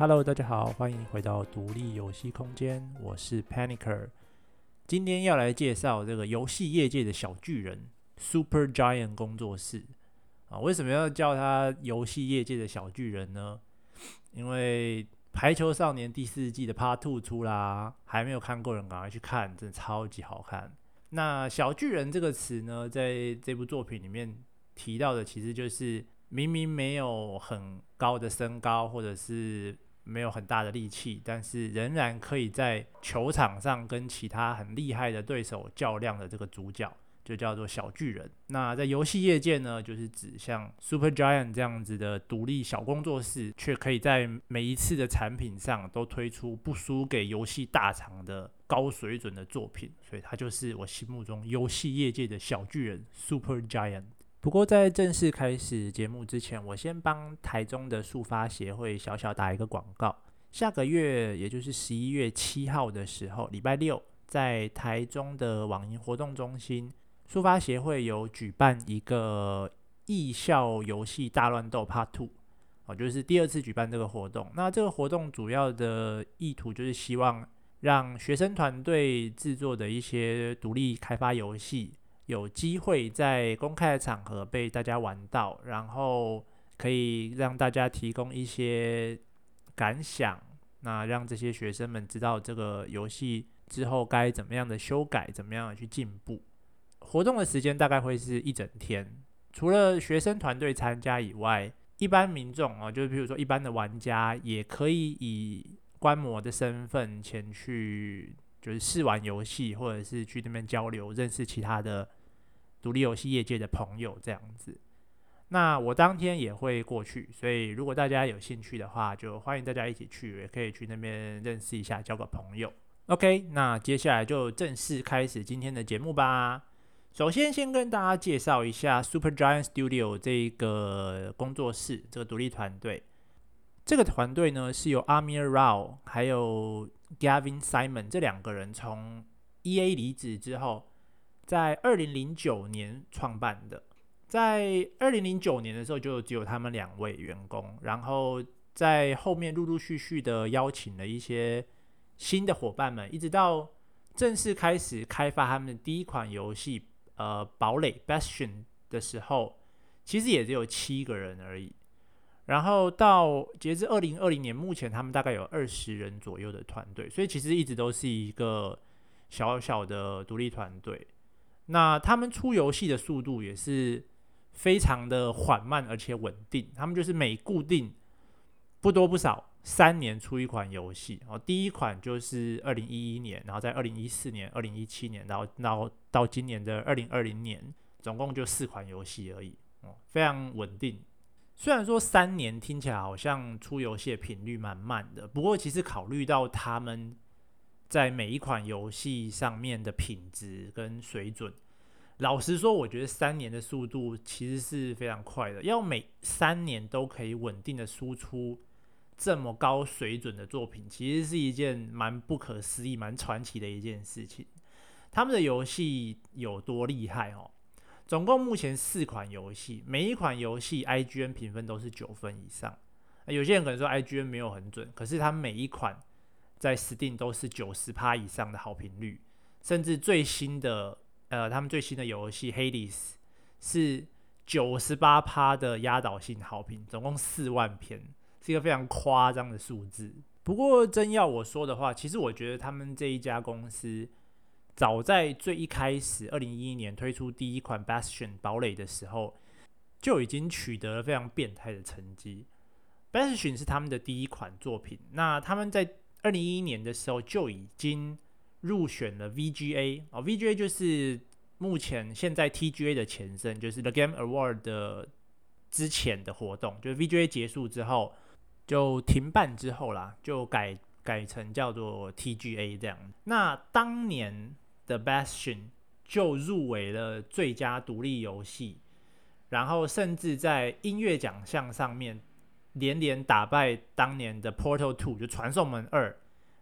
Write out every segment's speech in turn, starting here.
Hello，大家好，欢迎回到独立游戏空间，我是 Panicer。今天要来介绍这个游戏业界的小巨人 Super Giant 工作室啊。为什么要叫他游戏业界的小巨人呢？因为《排球少年》第四季的 Part Two 出啦，还没有看过人赶快去看，真的超级好看。那小巨人这个词呢，在这部作品里面提到的，其实就是明明没有很高的身高，或者是没有很大的力气，但是仍然可以在球场上跟其他很厉害的对手较量的这个主角，就叫做小巨人。那在游戏业界呢，就是指像 Super Giant 这样子的独立小工作室，却可以在每一次的产品上都推出不输给游戏大厂的高水准的作品，所以它就是我心目中游戏业界的小巨人 Super Giant。不过，在正式开始节目之前，我先帮台中的速发协会小小打一个广告。下个月，也就是十一月七号的时候，礼拜六，在台中的网银活动中心，速发协会有举办一个艺校游戏大乱斗 Part Two，哦，就是第二次举办这个活动。那这个活动主要的意图就是希望让学生团队制作的一些独立开发游戏。有机会在公开的场合被大家玩到，然后可以让大家提供一些感想，那让这些学生们知道这个游戏之后该怎么样的修改，怎么样的去进步。活动的时间大概会是一整天，除了学生团队参加以外，一般民众啊，就是比如说一般的玩家，也可以以观摩的身份前去，就是试玩游戏，或者是去那边交流，认识其他的。独立游戏业界的朋友这样子，那我当天也会过去，所以如果大家有兴趣的话，就欢迎大家一起去，也可以去那边认识一下，交个朋友。OK，那接下来就正式开始今天的节目吧。首先，先跟大家介绍一下 Super Giant Studio 这个工作室，这个独立团队。这个团队呢是由 Amir Rao 还有 Gavin Simon 这两个人从 EA 离职之后。在二零零九年创办的，在二零零九年的时候就只有他们两位员工，然后在后面陆陆续续的邀请了一些新的伙伴们，一直到正式开始开发他们的第一款游戏，呃，堡垒 Bastion 的时候，其实也只有七个人而已。然后到截至二零二零年，目前他们大概有二十人左右的团队，所以其实一直都是一个小小的独立团队。那他们出游戏的速度也是非常的缓慢而且稳定，他们就是每固定不多不少三年出一款游戏，哦，第一款就是二零一一年，然后在二零一四年、二零一七年，然后然后到今年的二零二零年，总共就四款游戏而已，哦，非常稳定。虽然说三年听起来好像出游戏的频率蛮慢的，不过其实考虑到他们。在每一款游戏上面的品质跟水准，老实说，我觉得三年的速度其实是非常快的。要每三年都可以稳定的输出这么高水准的作品，其实是一件蛮不可思议、蛮传奇的一件事情。他们的游戏有多厉害哦？总共目前四款游戏，每一款游戏 IGN 评分都是九分以上。有些人可能说 IGN 没有很准，可是他每一款。在 Steam 都是九十趴以上的好评率，甚至最新的呃，他们最新的游戏《Hades》是九十八趴的压倒性好评，总共四万篇，是一个非常夸张的数字。不过真要我说的话，其实我觉得他们这一家公司早在最一开始，二零一一年推出第一款《Bastion》堡垒的时候，就已经取得了非常变态的成绩。《Bastion》是他们的第一款作品，那他们在二零一一年的时候就已经入选了 VGA 哦，VGA 就是目前现在 TGA 的前身，就是 The Game Award 的之前的活动，就是 VGA 结束之后就停办之后啦，就改改成叫做 TGA 这样。那当年的 Bastion 就入围了最佳独立游戏，然后甚至在音乐奖项上面。连连打败当年的 Portal Two，就传送门二，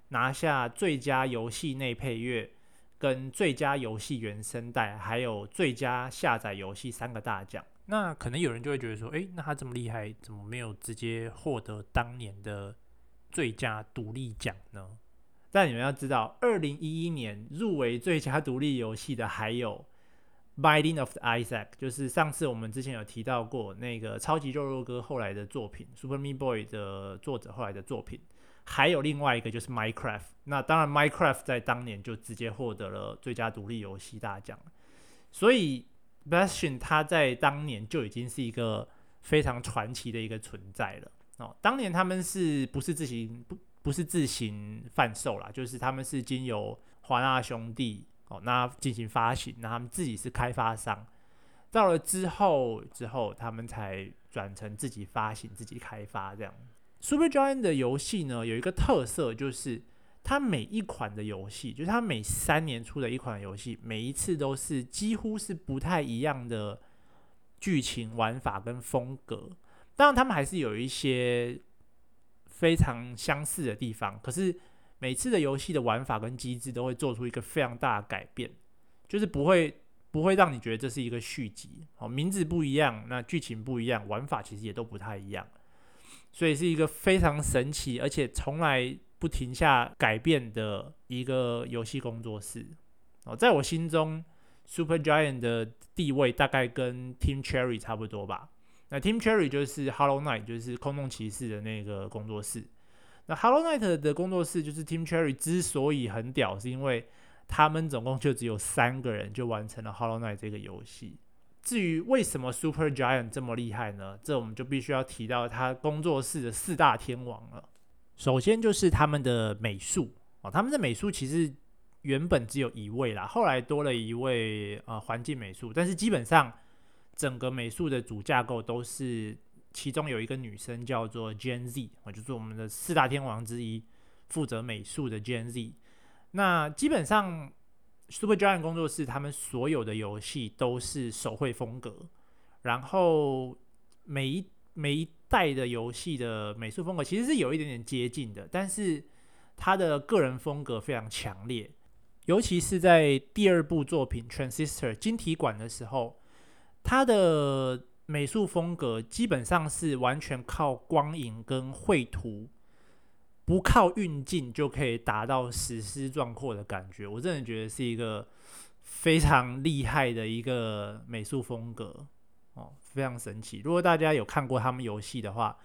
拿下最佳游戏内配乐、跟最佳游戏原声带，还有最佳下载游戏三个大奖。那可能有人就会觉得说，诶，那他这么厉害，怎么没有直接获得当年的最佳独立奖呢？但你们要知道，二零一一年入围最佳独立游戏的还有《Binding of Isaac》，就是上次我们之前有提到过那个超级肉肉哥后来的作品，《Super Me Boy》的作者后来的作品。还有另外一个就是 Minecraft，那当然 Minecraft 在当年就直接获得了最佳独立游戏大奖，所以 Bastion 它在当年就已经是一个非常传奇的一个存在了哦。当年他们是不是自行不不是自行贩售啦，就是他们是经由华纳兄弟哦那进行发行，那他们自己是开发商，到了之后之后他们才转成自己发行自己开发这样。Supergiant 的游戏呢，有一个特色，就是它每一款的游戏，就是它每三年出的一款游戏，每一次都是几乎是不太一样的剧情、玩法跟风格。当然，他们还是有一些非常相似的地方，可是每次的游戏的玩法跟机制都会做出一个非常大的改变，就是不会不会让你觉得这是一个续集。哦，名字不一样，那剧情不一样，玩法其实也都不太一样。所以是一个非常神奇，而且从来不停下改变的一个游戏工作室哦，在我心中，Supergiant 的地位大概跟 Team Cherry 差不多吧。那 Team Cherry 就是 Hollow Knight，就是空洞骑士的那个工作室。那 Hello Night 的工作室就是 Team Cherry 之所以很屌，是因为他们总共就只有三个人就完成了 Hello Night 这个游戏。至于为什么 Supergiant 这么厉害呢？这我们就必须要提到他工作室的四大天王了。首先就是他们的美术哦，他们的美术其实原本只有一位啦，后来多了一位呃环境美术，但是基本上整个美术的主架构都是其中有一个女生叫做 Gen Z，我就是我们的四大天王之一，负责美术的 Gen Z。那基本上。Supergiant 工作室，他们所有的游戏都是手绘风格，然后每一每一代的游戏的美术风格其实是有一点点接近的，但是他的个人风格非常强烈，尤其是在第二部作品《Transistor》晶体管的时候，他的美术风格基本上是完全靠光影跟绘图。不靠运镜就可以达到史诗壮阔的感觉，我真的觉得是一个非常厉害的一个美术风格哦，非常神奇。如果大家有看过他们游戏的话，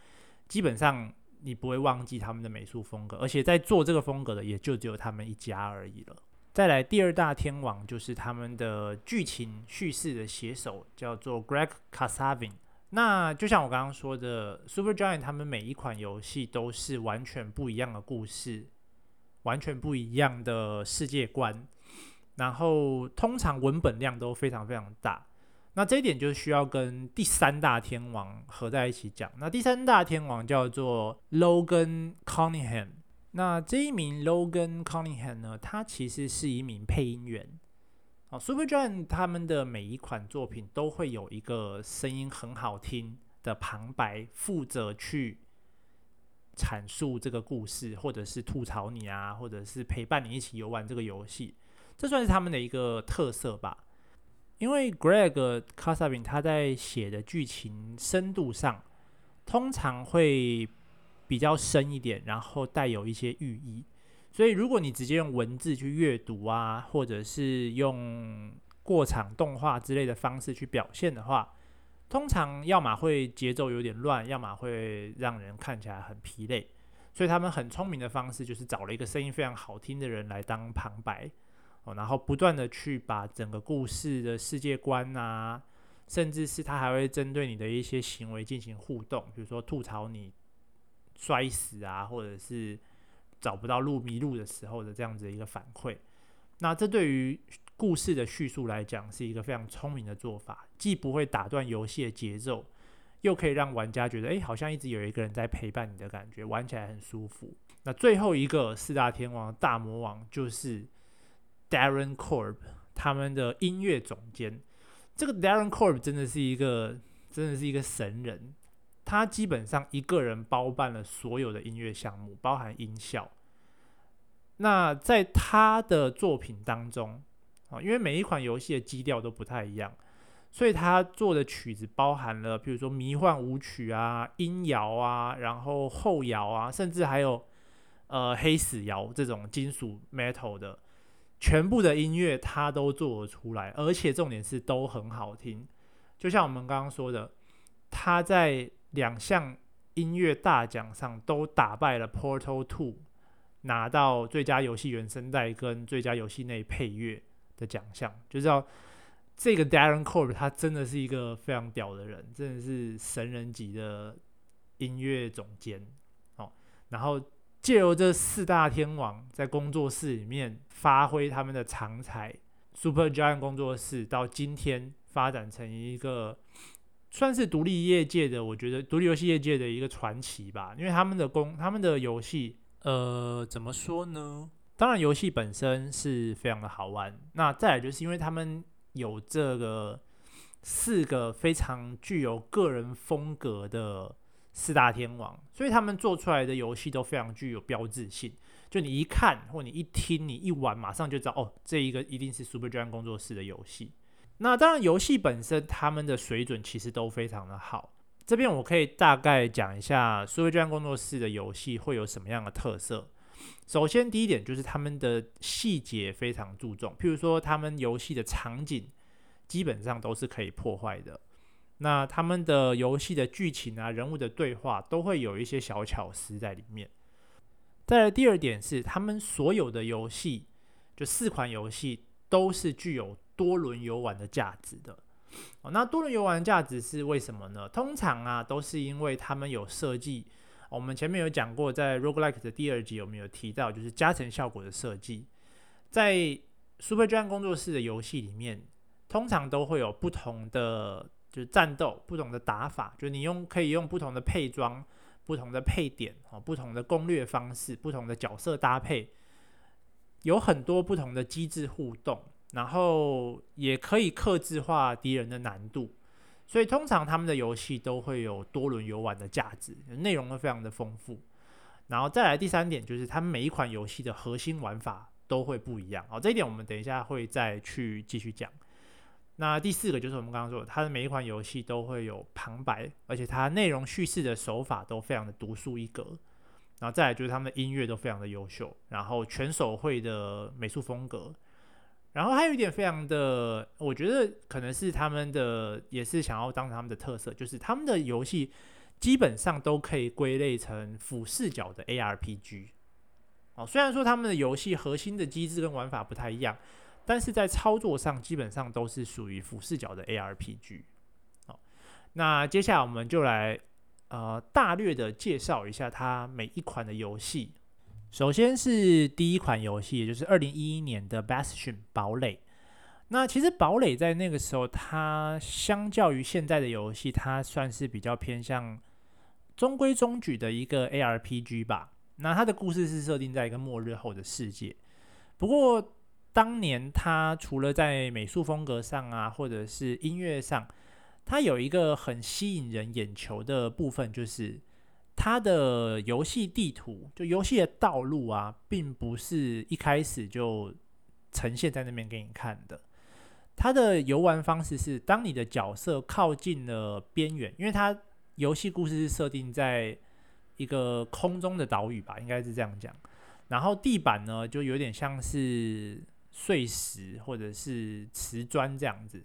基本上你不会忘记他们的美术风格，而且在做这个风格的也就只有他们一家而已了。再来第二大天王就是他们的剧情叙事的写手，叫做 Greg Kasavin。那就像我刚刚说的，Supergiant 他们每一款游戏都是完全不一样的故事，完全不一样的世界观，然后通常文本量都非常非常大。那这一点就需要跟第三大天王合在一起讲。那第三大天王叫做 Logan Cunningham。那这一名 Logan Cunningham 呢，他其实是一名配音员。哦 Supergiant 他们的每一款作品都会有一个声音很好听的旁白，负责去阐述这个故事，或者是吐槽你啊，或者是陪伴你一起游玩这个游戏，这算是他们的一个特色吧。因为 Greg Kasavin 他在写的剧情深度上，通常会比较深一点，然后带有一些寓意。所以，如果你直接用文字去阅读啊，或者是用过场动画之类的方式去表现的话，通常要么会节奏有点乱，要么会让人看起来很疲累。所以他们很聪明的方式就是找了一个声音非常好听的人来当旁白，哦，然后不断的去把整个故事的世界观啊，甚至是他还会针对你的一些行为进行互动，比如说吐槽你摔死啊，或者是。找不到路、迷路的时候的这样子一个反馈，那这对于故事的叙述来讲是一个非常聪明的做法，既不会打断游戏的节奏，又可以让玩家觉得，哎，好像一直有一个人在陪伴你的感觉，玩起来很舒服。那最后一个四大天王大魔王就是 Darren Korb，他们的音乐总监。这个 Darren Korb 真的是一个，真的是一个神人。他基本上一个人包办了所有的音乐项目，包含音效。那在他的作品当中，啊，因为每一款游戏的基调都不太一样，所以他做的曲子包含了，比如说迷幻舞曲啊、音摇啊，然后后摇啊，甚至还有呃黑死摇这种金属 metal 的，全部的音乐他都做得出来，而且重点是都很好听。就像我们刚刚说的，他在两项音乐大奖上都打败了 Portal Two，拿到最佳游戏原声带跟最佳游戏内配乐的奖项，就知道这个 Darren Corb 他真的是一个非常屌的人，真的是神人级的音乐总监哦。然后借由这四大天王在工作室里面发挥他们的长才，Supergiant 工作室到今天发展成一个算是独立业界的，我觉得独立游戏业界的一个传奇吧。因为他们的工，他们的游戏，呃，怎么说呢？当然，游戏本身是非常的好玩。那再来就是因为他们有这个四个非常具有个人风格的四大天王，所以他们做出来的游戏都非常具有标志性。就你一看或你一听，你一玩，马上就知道哦，这一个一定是 Supergiant 工作室的游戏。那当然，游戏本身他们的水准其实都非常的好。这边我可以大概讲一下 Supergiant 工作室的游戏会有什么样的特色。首先，第一点就是他们的细节非常注重，譬如说他们游戏的场景基本上都是可以破坏的。那他们的游戏的剧情啊、人物的对话都会有一些小巧思在里面。再来，第二点是他们所有的游戏，就四款游戏都是具有多轮游玩的价值的。哦，那多轮游玩的价值是为什么呢？通常啊，都是因为他们有设计。我们前面有讲过，在 Roguelike 的第二集有没有提到，就是加成效果的设计，在 Supergiant 工作室的游戏里面，通常都会有不同的就是战斗，不同的打法，就你用可以用不同的配装、不同的配点哦，不同的攻略方式、不同的角色搭配，有很多不同的机制互动，然后也可以克制化敌人的难度。所以通常他们的游戏都会有多轮游玩的价值，内容都非常的丰富。然后再来第三点就是，他们每一款游戏的核心玩法都会不一样。好，这一点我们等一下会再去继续讲。那第四个就是我们刚刚说的，它的每一款游戏都会有旁白，而且它内容叙事的手法都非常的独树一格。然后再来就是他们的音乐都非常的优秀，然后全手绘的美术风格。然后还有一点非常的，我觉得可能是他们的，也是想要当成他们的特色，就是他们的游戏基本上都可以归类成俯视角的 ARPG。哦，虽然说他们的游戏核心的机制跟玩法不太一样，但是在操作上基本上都是属于俯视角的 ARPG。好，那接下来我们就来呃大略的介绍一下它每一款的游戏。首先是第一款游戏，也就是二零一一年的《Bastion》堡垒。那其实堡垒在那个时候，它相较于现在的游戏，它算是比较偏向中规中矩的一个 ARPG 吧。那它的故事是设定在一个末日后的世界。不过当年它除了在美术风格上啊，或者是音乐上，它有一个很吸引人眼球的部分，就是。它的游戏地图，就游戏的道路啊，并不是一开始就呈现在那边给你看的。它的游玩方式是，当你的角色靠近了边缘，因为它游戏故事是设定在一个空中的岛屿吧，应该是这样讲。然后地板呢，就有点像是碎石或者是瓷砖这样子。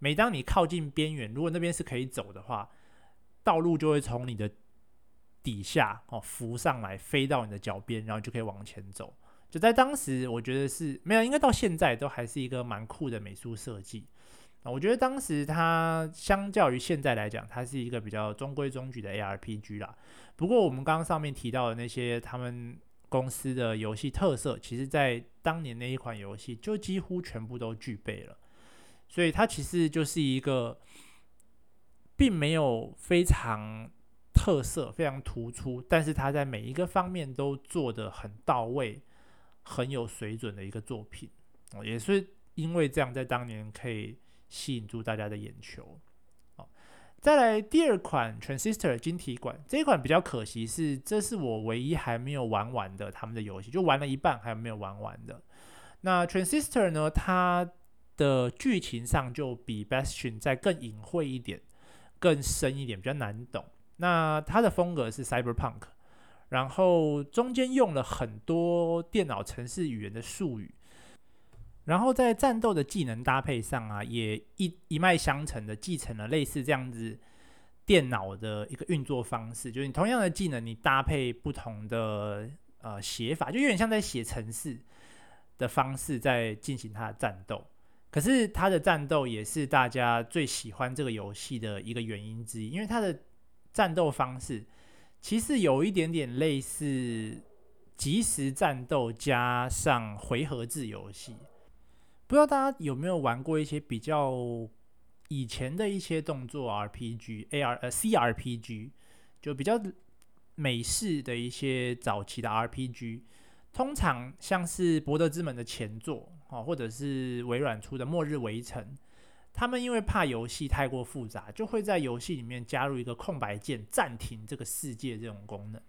每当你靠近边缘，如果那边是可以走的话，道路就会从你的底下哦，浮上来，飞到你的脚边，然后就可以往前走。就在当时，我觉得是没有，应该到现在都还是一个蛮酷的美术设计。啊，我觉得当时它相较于现在来讲，它是一个比较中规中矩的 ARPG 啦。不过我们刚刚上面提到的那些他们公司的游戏特色，其实在当年那一款游戏就几乎全部都具备了。所以它其实就是一个，并没有非常。特色非常突出，但是他在每一个方面都做得很到位，很有水准的一个作品，哦，也是因为这样，在当年可以吸引住大家的眼球。哦，再来第二款 Transistor 晶体管这一款比较可惜是，这是我唯一还没有玩完的他们的游戏，就玩了一半还没有玩完的。那 Transistor 呢，它的剧情上就比 Bastion 再更隐晦一点，更深一点，比较难懂。那它的风格是 cyberpunk，然后中间用了很多电脑程式语言的术语，然后在战斗的技能搭配上啊，也一一脉相承的继承了类似这样子电脑的一个运作方式，就是你同样的技能，你搭配不同的呃写法，就有点像在写程式的方式在进行它的战斗。可是它的战斗也是大家最喜欢这个游戏的一个原因之一，因为它的战斗方式。其实有一点点类似即时战斗加上回合制游戏，不知道大家有没有玩过一些比较以前的一些动作 RPG、AR 呃 CRPG，就比较美式的一些早期的 RPG，通常像是《博德之门》的前作啊，或者是微软出的《末日围城》。他们因为怕游戏太过复杂，就会在游戏里面加入一个空白键，暂停这个世界这种功能。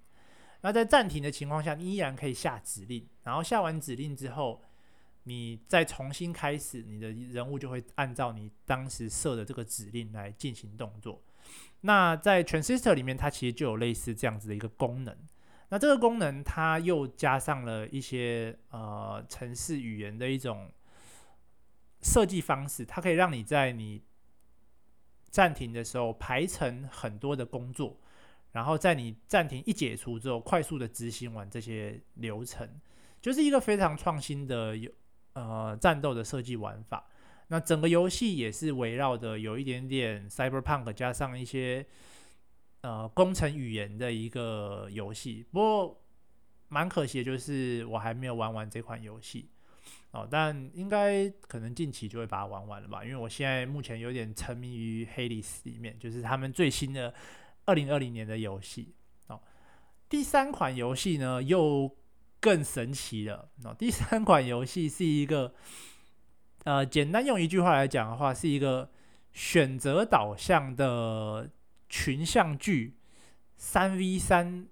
那在暂停的情况下，依然可以下指令，然后下完指令之后，你再重新开始，你的人物就会按照你当时设的这个指令来进行动作。那在 Transistor 里面，它其实就有类似这样子的一个功能。那这个功能它又加上了一些呃程式语言的一种。设计方式，它可以让你在你暂停的时候排成很多的工作，然后在你暂停一解除之后，快速的执行完这些流程，就是一个非常创新的有呃战斗的设计玩法。那整个游戏也是围绕的有一点点 Cyberpunk 加上一些呃工程语言的一个游戏。不过蛮可惜的就是我还没有玩完这款游戏。哦，但应该可能近期就会把它玩完了吧，因为我现在目前有点沉迷于黑历史里面，就是他们最新的二零二零年的游戏。哦，第三款游戏呢又更神奇了。哦，第三款游戏是一个，呃，简单用一句话来讲的话，是一个选择导向的群像剧三 V 三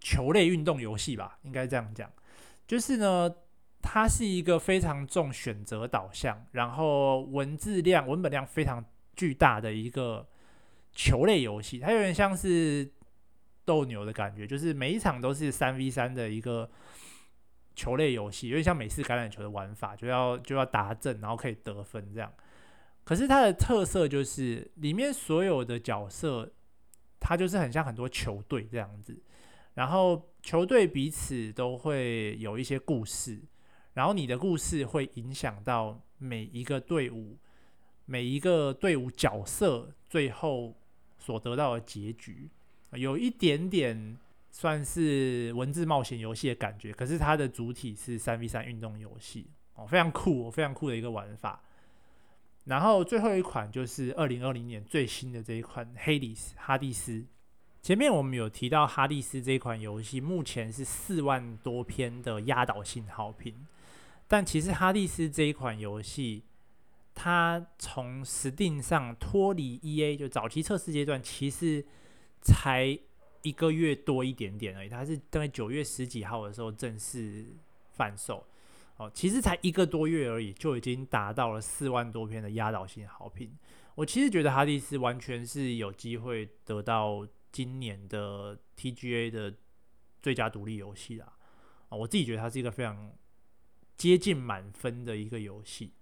球类运动游戏吧，应该这样讲，就是呢。它是一个非常重选择导向，然后文字量、文本量非常巨大的一个球类游戏。它有点像是斗牛的感觉，就是每一场都是三 v 三的一个球类游戏，有点像美式橄榄球的玩法，就要就要打阵，然后可以得分这样。可是它的特色就是里面所有的角色，它就是很像很多球队这样子，然后球队彼此都会有一些故事。然后你的故事会影响到每一个队伍，每一个队伍角色最后所得到的结局，有一点点算是文字冒险游戏的感觉。可是它的主体是三 v 三运动游戏哦，非常酷，哦非常酷的一个玩法。然后最后一款就是二零二零年最新的这一款《黑里斯》哈迪斯。前面我们有提到哈迪斯这款游戏，目前是四万多篇的压倒性好评。但其实哈迪斯这一款游戏，它从 Steam 上脱离 EA 就早期测试阶段，其实才一个月多一点点而已。它是大概九月十几号的时候正式贩售，哦，其实才一个多月而已，就已经达到了四万多篇的压倒性好评。我其实觉得哈迪斯完全是有机会得到今年的 TGA 的最佳独立游戏啦。啊，我自己觉得它是一个非常。接近满分的一个游戏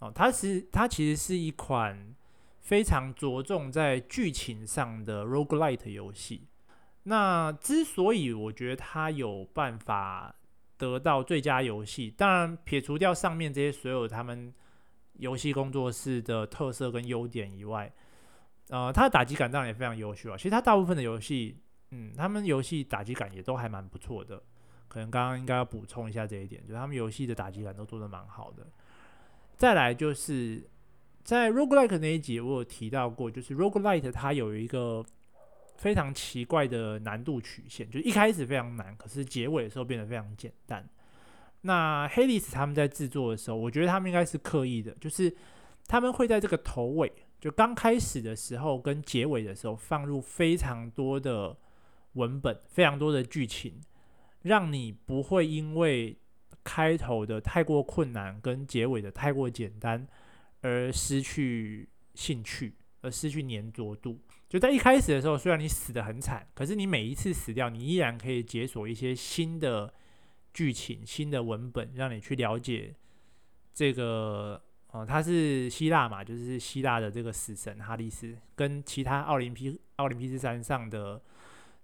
哦，它是它其实是一款非常着重在剧情上的 roguelite 游戏。那之所以我觉得它有办法得到最佳游戏，当然撇除掉上面这些所有他们游戏工作室的特色跟优点以外，呃，它的打击感当然也非常优秀啊。其实它大部分的游戏，嗯，他们游戏打击感也都还蛮不错的。可能刚刚应该要补充一下这一点，就是他们游戏的打击感都做得蛮好的。再来就是在 Roguelike 那一集，我有提到过，就是 Roguelike 它有一个非常奇怪的难度曲线，就一开始非常难，可是结尾的时候变得非常简单。那 Hades 他们在制作的时候，我觉得他们应该是刻意的，就是他们会在这个头尾，就刚开始的时候跟结尾的时候放入非常多的文本，非常多的剧情。让你不会因为开头的太过困难跟结尾的太过简单而失去兴趣，而失去粘着度。就在一开始的时候，虽然你死得很惨，可是你每一次死掉，你依然可以解锁一些新的剧情、新的文本，让你去了解这个。哦，他是希腊嘛，就是希腊的这个死神哈迪斯，跟其他奥林匹奥林匹斯山上的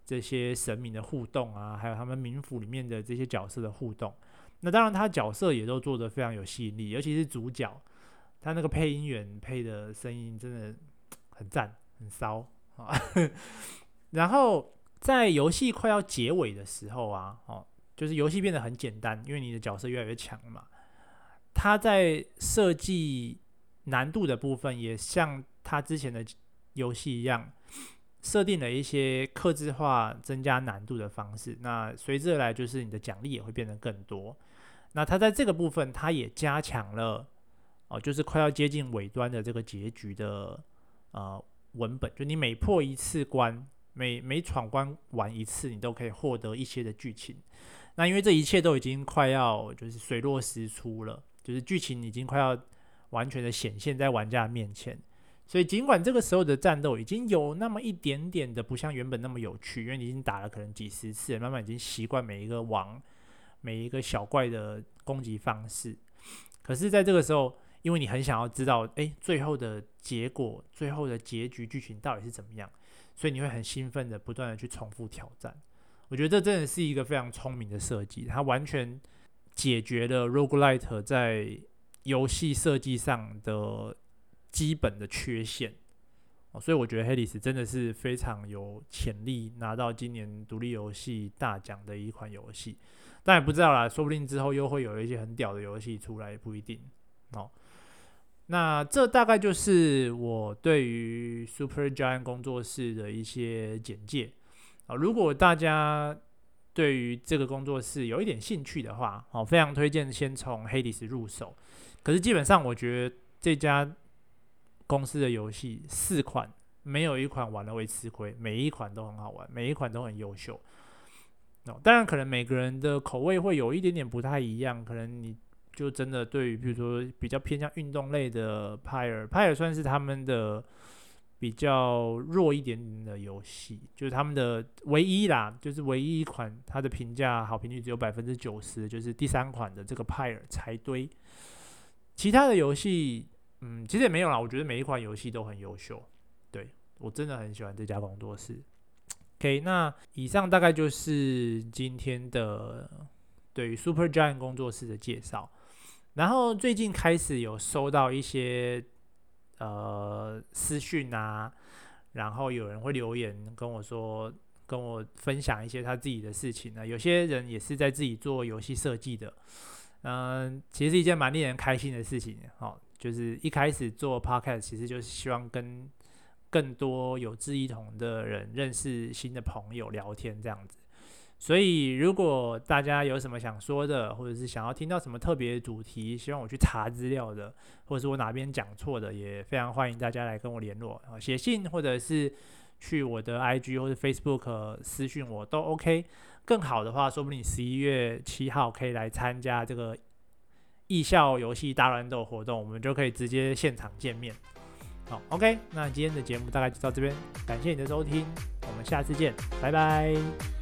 这些神明的互动啊，还有他们冥府里面的这些角色的互动。那当然，他角色也都做得非常有吸引力，尤其是主角，他那个配音员配的声音真的很赞，很骚啊。然后在游戏快要结尾的时候啊，哦，就是游戏变得很简单，因为你的角色越来越强了嘛。他在设计难度的部分，也像他之前的游戏一样，设定了一些克制化增加难度的方式。那随之而来就是你的奖励也会变得更多。那它在这个部分，它也加强了哦，就是快要接近尾端的这个结局的呃文本，就你每破一次关，每每闯关完一次，你都可以获得一些的剧情。那因为这一切都已经快要就是水落石出了。就是剧情已经快要完全的显现在玩家面前，所以尽管这个时候的战斗已经有那么一点点的不像原本那么有趣，因为你已经打了可能几十次，慢慢已经习惯每一个王、每一个小怪的攻击方式。可是，在这个时候，因为你很想要知道，哎，最后的结果、最后的结局剧情到底是怎么样，所以你会很兴奋的不断的去重复挑战。我觉得这真的是一个非常聪明的设计，它完全。解决了 roguelite 在游戏设计上的基本的缺陷哦，所以我觉得 Hades 真的是非常有潜力拿到今年独立游戏大奖的一款游戏，但也不知道啦，说不定之后又会有一些很屌的游戏出来，不一定哦。那这大概就是我对于 Supergiant 工作室的一些简介啊，如果大家。对于这个工作室有一点兴趣的话，哦，非常推荐先从 Hades 入手。可是基本上，我觉得这家公司的游戏四款没有一款玩了会吃亏，每一款都很好玩，每一款都很优秀。哦，当然可能每个人的口味会有一点点不太一样，可能你就真的对于比如说比较偏向运动类的 Pyre，Pyre 算是他们的。比较弱一点点的游戏，就是他们的唯一啦，就是唯一一款它的评价好评率只有百分之九十，就是第三款的这个派尔柴堆。其他的游戏，嗯，其实也没有啦。我觉得每一款游戏都很优秀，对，我真的很喜欢这家工作室。OK，那以上大概就是今天的对于 Supergiant 工作室的介绍。然后最近开始有收到一些。呃，私讯啊，然后有人会留言跟我说，跟我分享一些他自己的事情呢。有些人也是在自己做游戏设计的，嗯，其实是一件蛮令人开心的事情。哦，就是一开始做 podcast，其实就是希望跟更多有志一同的人认识新的朋友，聊天这样子。所以，如果大家有什么想说的，或者是想要听到什么特别的主题，希望我去查资料的，或者是我哪边讲错的，也非常欢迎大家来跟我联络啊，写信或者是去我的 IG 或者 Facebook 私讯我都 OK。更好的话，说不定十一月七号可以来参加这个艺校游戏大乱斗活动，我们就可以直接现场见面。好，OK，那今天的节目大概就到这边，感谢你的收听，我们下次见，拜拜。